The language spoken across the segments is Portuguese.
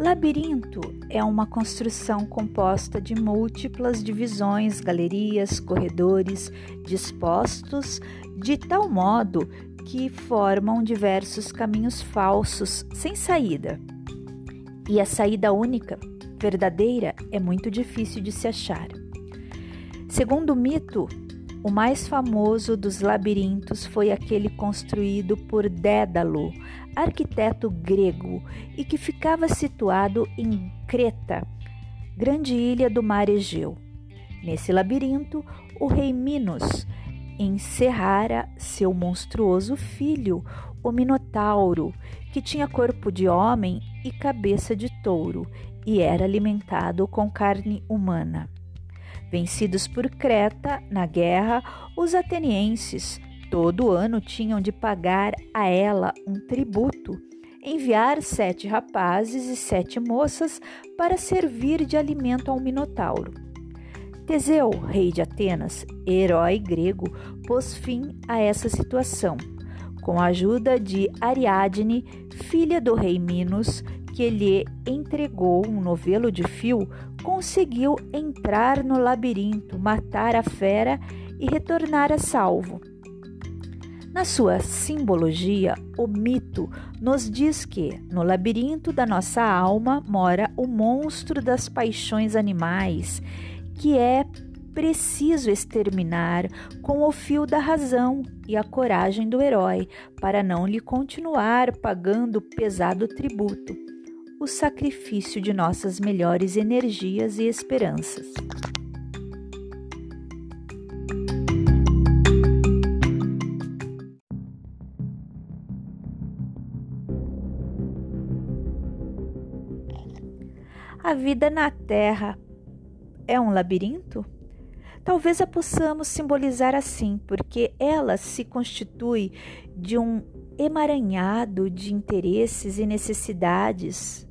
Labirinto é uma construção composta de múltiplas divisões, galerias, corredores dispostos de tal modo que formam diversos caminhos falsos sem saída. E a saída única, verdadeira, é muito difícil de se achar. Segundo o mito, o mais famoso dos labirintos foi aquele construído por Dédalo, arquiteto grego, e que ficava situado em Creta, grande ilha do mar Egeu. Nesse labirinto, o rei Minos encerrara seu monstruoso filho, o Minotauro, que tinha corpo de homem e cabeça de touro, e era alimentado com carne humana. Vencidos por Creta na guerra, os atenienses todo ano tinham de pagar a ela um tributo, enviar sete rapazes e sete moças para servir de alimento ao Minotauro. Teseu, rei de Atenas, herói grego, pôs fim a essa situação. Com a ajuda de Ariadne, filha do rei Minos, que lhe entregou um novelo de fio, conseguiu entrar no labirinto, matar a fera e retornar a salvo. Na sua simbologia, o mito nos diz que no labirinto da nossa alma mora o monstro das paixões animais, que é preciso exterminar com o fio da razão e a coragem do herói, para não lhe continuar pagando pesado tributo o sacrifício de nossas melhores energias e esperanças. A vida na Terra é um labirinto? Talvez a possamos simbolizar assim, porque ela se constitui de um emaranhado de interesses e necessidades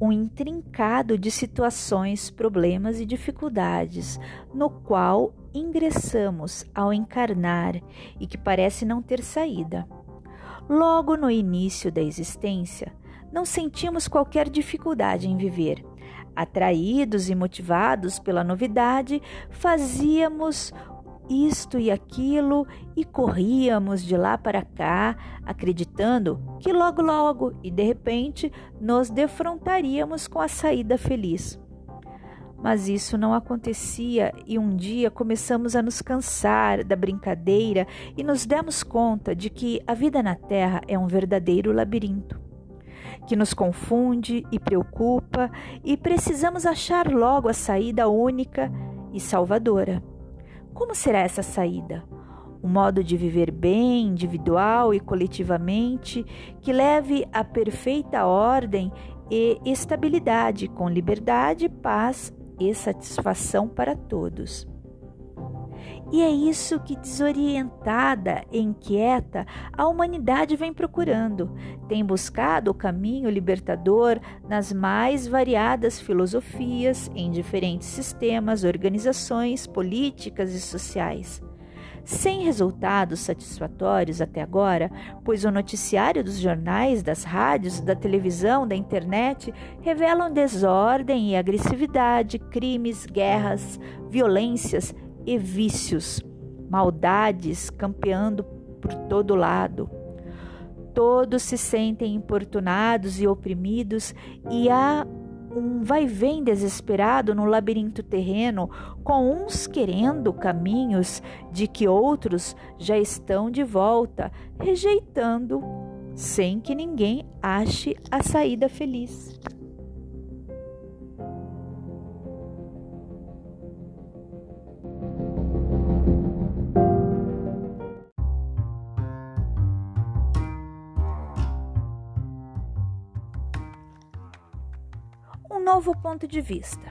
um intrincado de situações, problemas e dificuldades, no qual ingressamos ao encarnar e que parece não ter saída. Logo no início da existência, não sentimos qualquer dificuldade em viver. Atraídos e motivados pela novidade, fazíamos isto e aquilo e corríamos de lá para cá, acreditando que logo, logo e de repente nos defrontaríamos com a saída feliz. Mas isso não acontecia e um dia começamos a nos cansar da brincadeira e nos demos conta de que a vida na Terra é um verdadeiro labirinto que nos confunde e preocupa e precisamos achar logo a saída única e salvadora. Como será essa saída? Um modo de viver bem, individual e coletivamente, que leve a perfeita ordem e estabilidade, com liberdade, paz e satisfação para todos. E é isso que, desorientada e inquieta, a humanidade vem procurando. Tem buscado o caminho libertador nas mais variadas filosofias, em diferentes sistemas, organizações políticas e sociais. Sem resultados satisfatórios até agora, pois o noticiário dos jornais, das rádios, da televisão, da internet revelam desordem e agressividade, crimes, guerras, violências e vícios, maldades campeando por todo lado. Todos se sentem importunados e oprimidos, e há um vai-vem desesperado no labirinto terreno, com uns querendo caminhos de que outros já estão de volta, rejeitando, sem que ninguém ache a saída feliz. Novo ponto de vista.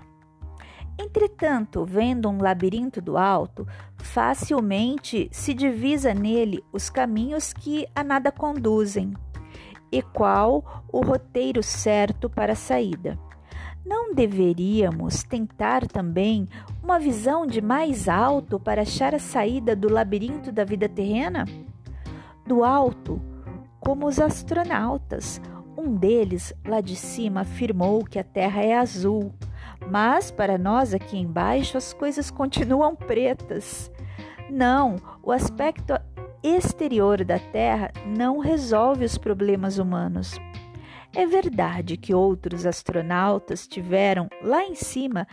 Entretanto, vendo um labirinto do alto, facilmente se divisa nele os caminhos que a nada conduzem, e qual o roteiro certo para a saída. Não deveríamos tentar também uma visão de mais alto para achar a saída do labirinto da vida terrena? Do alto, como os astronautas, Um deles, lá de cima, afirmou que a terra é azul, mas para nós aqui embaixo as coisas continuam pretas. Não, o aspecto exterior da Terra não resolve os problemas humanos. É verdade que outros astronautas tiveram lá em cima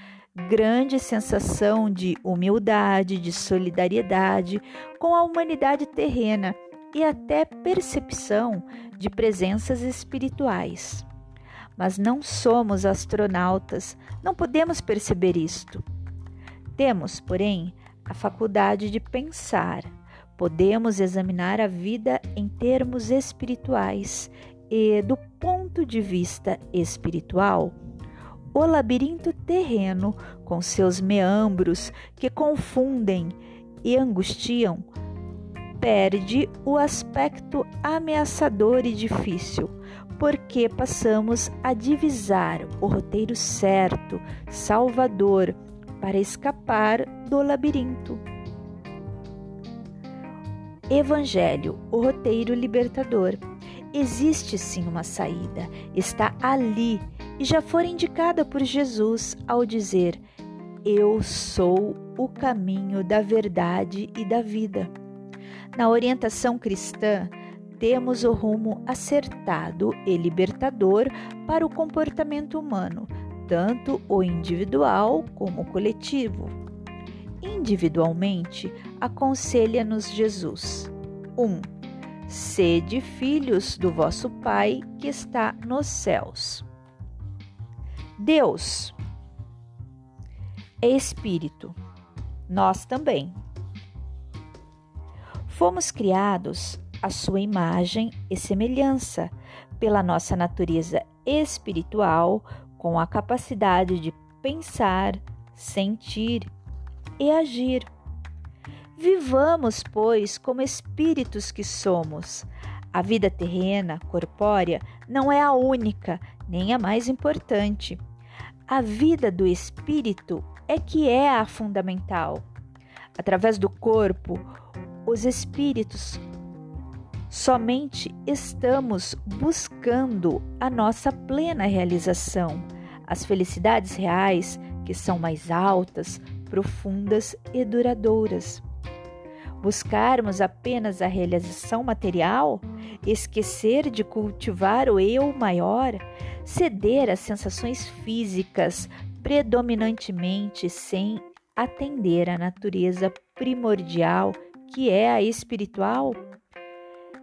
grande sensação de humildade, de solidariedade com a humanidade terrena e até percepção de presenças espirituais. Mas não somos astronautas, não podemos perceber isto. Temos, porém, a faculdade de pensar. Podemos examinar a vida em termos espirituais e, do ponto de vista espiritual, o labirinto terreno, com seus meandros que confundem e angustiam, perde o aspecto ameaçador e difícil, porque passamos a divisar o roteiro certo, salvador, para escapar do labirinto. Evangelho, o roteiro libertador. Existe sim uma saída, está ali e já foi indicada por Jesus ao dizer: Eu sou o caminho da verdade e da vida. Na orientação cristã, temos o rumo acertado e libertador para o comportamento humano, tanto o individual como o coletivo. Individualmente, aconselha-nos Jesus: 1. Um, sede filhos do vosso Pai que está nos céus. Deus é Espírito, nós também. Fomos criados à sua imagem e semelhança pela nossa natureza espiritual, com a capacidade de pensar, sentir e agir. Vivamos, pois, como espíritos que somos. A vida terrena, corpórea, não é a única, nem a mais importante. A vida do espírito é que é a fundamental. Através do corpo, os espíritos somente estamos buscando a nossa plena realização, as felicidades reais que são mais altas, profundas e duradouras. Buscarmos apenas a realização material, esquecer de cultivar o eu maior, ceder às sensações físicas predominantemente sem atender à natureza primordial que é a espiritual,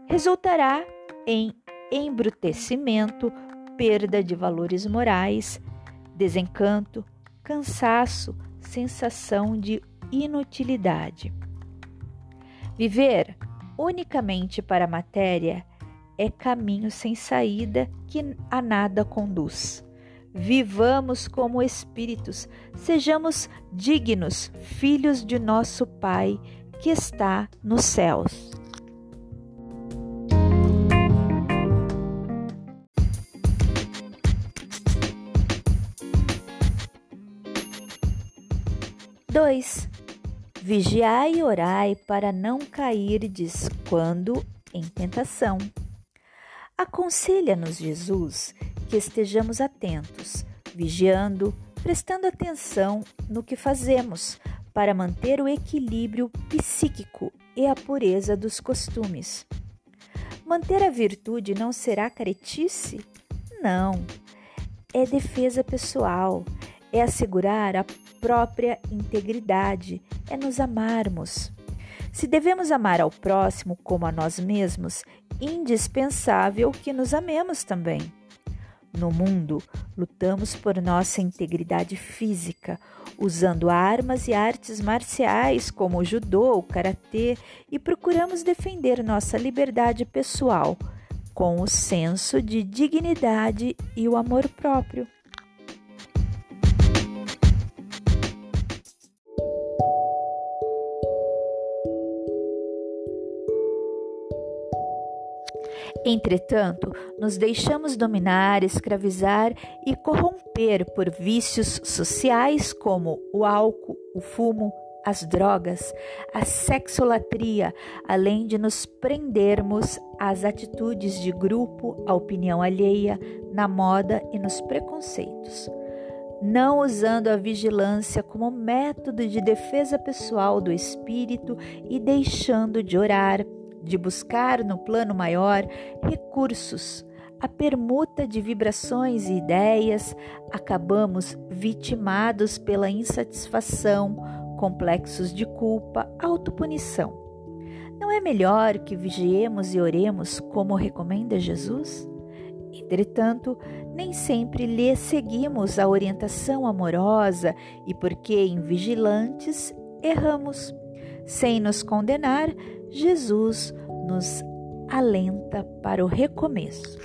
resultará em embrutecimento, perda de valores morais, desencanto, cansaço, sensação de inutilidade. Viver unicamente para a matéria é caminho sem saída que a nada conduz. Vivamos como espíritos, sejamos dignos, filhos de nosso Pai que está nos céus. Dois. Vigiai e orai para não cairdes quando em tentação. Aconselha-nos Jesus que estejamos atentos, vigiando, prestando atenção no que fazemos para manter o equilíbrio psíquico e a pureza dos costumes. Manter a virtude não será caretice? Não. É defesa pessoal, é assegurar a própria integridade, é nos amarmos. Se devemos amar ao próximo como a nós mesmos, indispensável que nos amemos também. No mundo, lutamos por nossa integridade física, usando armas e artes marciais como o judô, o karatê e procuramos defender nossa liberdade pessoal com o senso de dignidade e o amor próprio. Entretanto, nos deixamos dominar, escravizar e corromper por vícios sociais como o álcool, o fumo, as drogas, a sexolatria, além de nos prendermos às atitudes de grupo, à opinião alheia, na moda e nos preconceitos. Não usando a vigilância como método de defesa pessoal do espírito e deixando de orar, de buscar no plano maior recursos a permuta de vibrações e ideias, acabamos vitimados pela insatisfação, complexos de culpa, autopunição. Não é melhor que vigiemos e oremos como recomenda Jesus? Entretanto, nem sempre lhe seguimos a orientação amorosa e, porque invigilantes, erramos. Sem nos condenar, Jesus nos alenta para o recomeço.